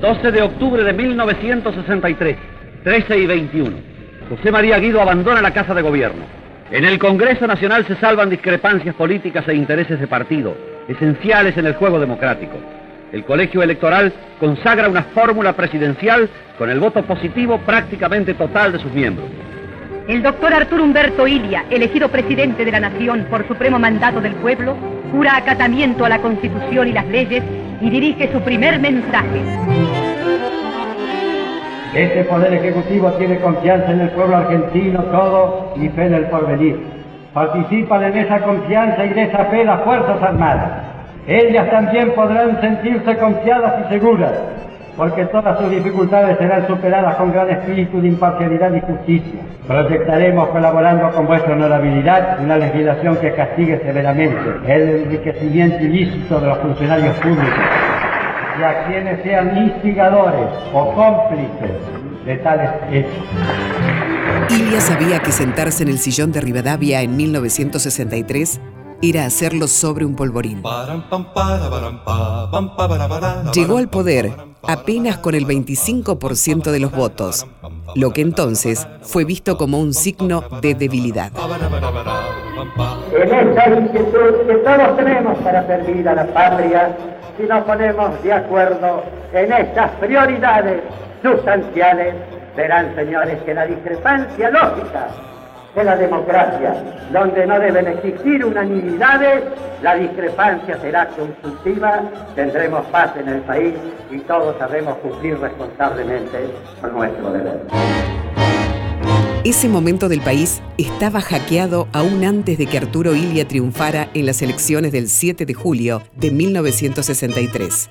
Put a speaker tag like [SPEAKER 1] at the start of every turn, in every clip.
[SPEAKER 1] 12 de octubre de 1963, 13 y 21. José María Guido abandona la Casa de Gobierno. En el Congreso Nacional se salvan discrepancias políticas e intereses de partido, esenciales en el juego democrático. El colegio electoral consagra una fórmula presidencial con el voto positivo prácticamente total de sus miembros.
[SPEAKER 2] El doctor Arturo Humberto Ilia, elegido presidente de la Nación por supremo mandato del pueblo, jura acatamiento a la Constitución y las leyes y dirige su primer mensaje.
[SPEAKER 3] Este Poder Ejecutivo tiene confianza en el pueblo argentino todo y fe en el porvenir. Participan en esa confianza y de esa fe las Fuerzas Armadas. Ellas también podrán sentirse confiadas y seguras, porque todas sus dificultades serán superadas con gran espíritu de imparcialidad y justicia. Proyectaremos, colaborando con vuestra honorabilidad, una legislación que castigue severamente el enriquecimiento ilícito de los funcionarios públicos y a quienes sean instigadores o cómplices de tales hechos.
[SPEAKER 4] Ilia sabía que sentarse en el sillón de Rivadavia en 1963 era hacerlo sobre un polvorín. Llegó al poder apenas con el 25% de los votos, lo que entonces fue visto como un signo de debilidad.
[SPEAKER 3] En esta inquietud que todos tenemos para servir a la patria, si nos ponemos de acuerdo en estas prioridades sustanciales, verán, señores, que la discrepancia lógica de la democracia, donde no deben existir unanimidades, la discrepancia será constructiva, tendremos paz en el país y todos sabremos cumplir responsablemente con nuestro deber.
[SPEAKER 4] Ese momento del país estaba hackeado aún antes de que Arturo Ilia triunfara en las elecciones del 7 de julio de 1963.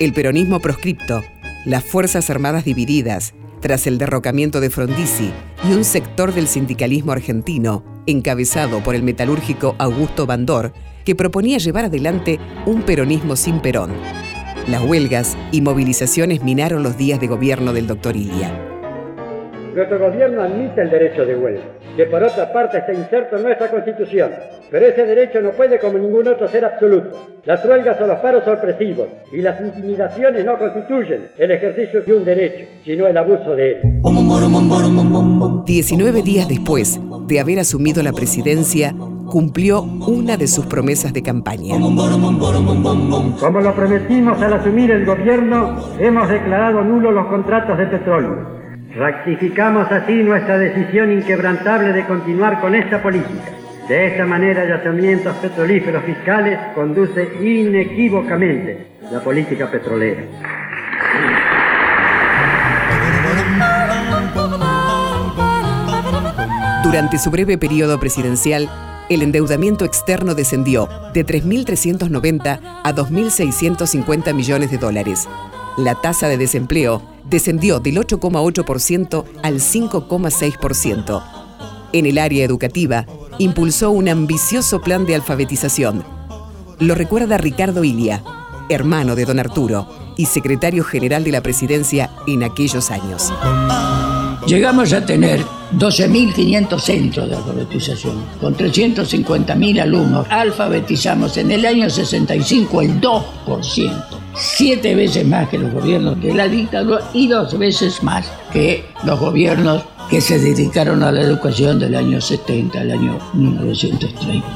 [SPEAKER 4] El peronismo proscripto, las Fuerzas Armadas divididas, tras el derrocamiento de Frondizi y un sector del sindicalismo argentino, encabezado por el metalúrgico Augusto Bandor, que proponía llevar adelante un peronismo sin Perón. Las huelgas y movilizaciones minaron los días de gobierno del doctor Ilia.
[SPEAKER 3] Nuestro gobierno admite el derecho de huelga, que por otra parte está inserto en nuestra Constitución, pero ese derecho no puede como ningún otro ser absoluto. Las huelgas o los paros sorpresivos y las intimidaciones no constituyen el ejercicio de un derecho, sino el abuso de él.
[SPEAKER 4] 19 días después de haber asumido la presidencia, cumplió una de sus promesas de campaña.
[SPEAKER 3] Como lo prometimos al asumir el gobierno, hemos declarado nulos los contratos de petróleo. Rectificamos así nuestra decisión inquebrantable de continuar con esta política. De esta manera, yacimientos petrolíferos fiscales conduce inequívocamente la política petrolera.
[SPEAKER 4] Durante su breve periodo presidencial, el endeudamiento externo descendió de 3.390 a 2.650 millones de dólares. La tasa de desempleo descendió del 8,8% al 5,6%. En el área educativa, impulsó un ambicioso plan de alfabetización. Lo recuerda Ricardo Ilia, hermano de don Arturo y secretario general de la presidencia en aquellos años.
[SPEAKER 5] Llegamos a tener 12.500 centros de alfabetización, con 350.000 alumnos. Alfabetizamos en el año 65 el 2%, siete veces más que los gobiernos de la dictadura y dos veces más que los gobiernos que se dedicaron a la educación del año 70 al año 1930.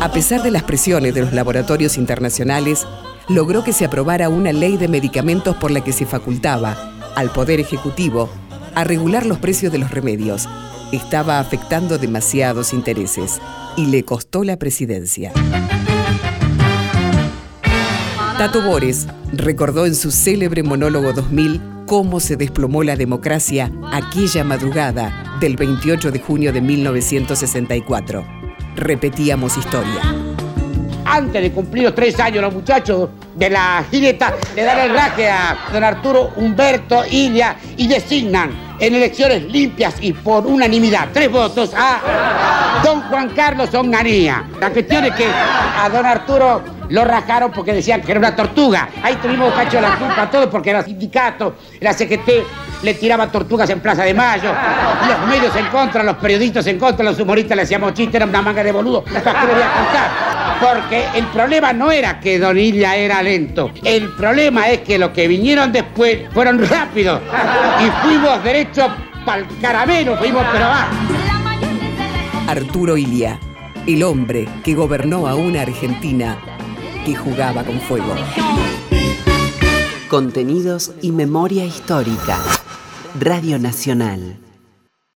[SPEAKER 4] A pesar de las presiones de los laboratorios internacionales, logró que se aprobara una ley de medicamentos por la que se facultaba al Poder Ejecutivo a regular los precios de los remedios. Estaba afectando demasiados intereses y le costó la presidencia. Tato Bores recordó en su célebre monólogo 2000 cómo se desplomó la democracia aquella madrugada del 28 de junio de 1964. Repetíamos historia.
[SPEAKER 6] Antes de cumplir los tres años, los muchachos de la gineta le dan el raje a don Arturo Humberto Ilia y designan en elecciones limpias y por unanimidad, tres votos a don Juan Carlos Onganía. La cuestión es que a don Arturo lo rajaron porque decían que era una tortuga. Ahí tuvimos cacho de la culpa a todos porque era sindicato, la CGT le tiraba tortugas en Plaza de Mayo, los medios en contra, los periodistas en contra, los humoristas le hacíamos chistes, era una manga de boludo. Qué voy a contar? Porque el problema no era que Don Donilla era lento. El problema es que los que vinieron después fueron rápidos. Y fuimos derecho para el caramelo, fuimos pero va.
[SPEAKER 4] Arturo Ilia, el hombre que gobernó a una Argentina que jugaba con fuego.
[SPEAKER 7] Contenidos y memoria histórica. Radio Nacional.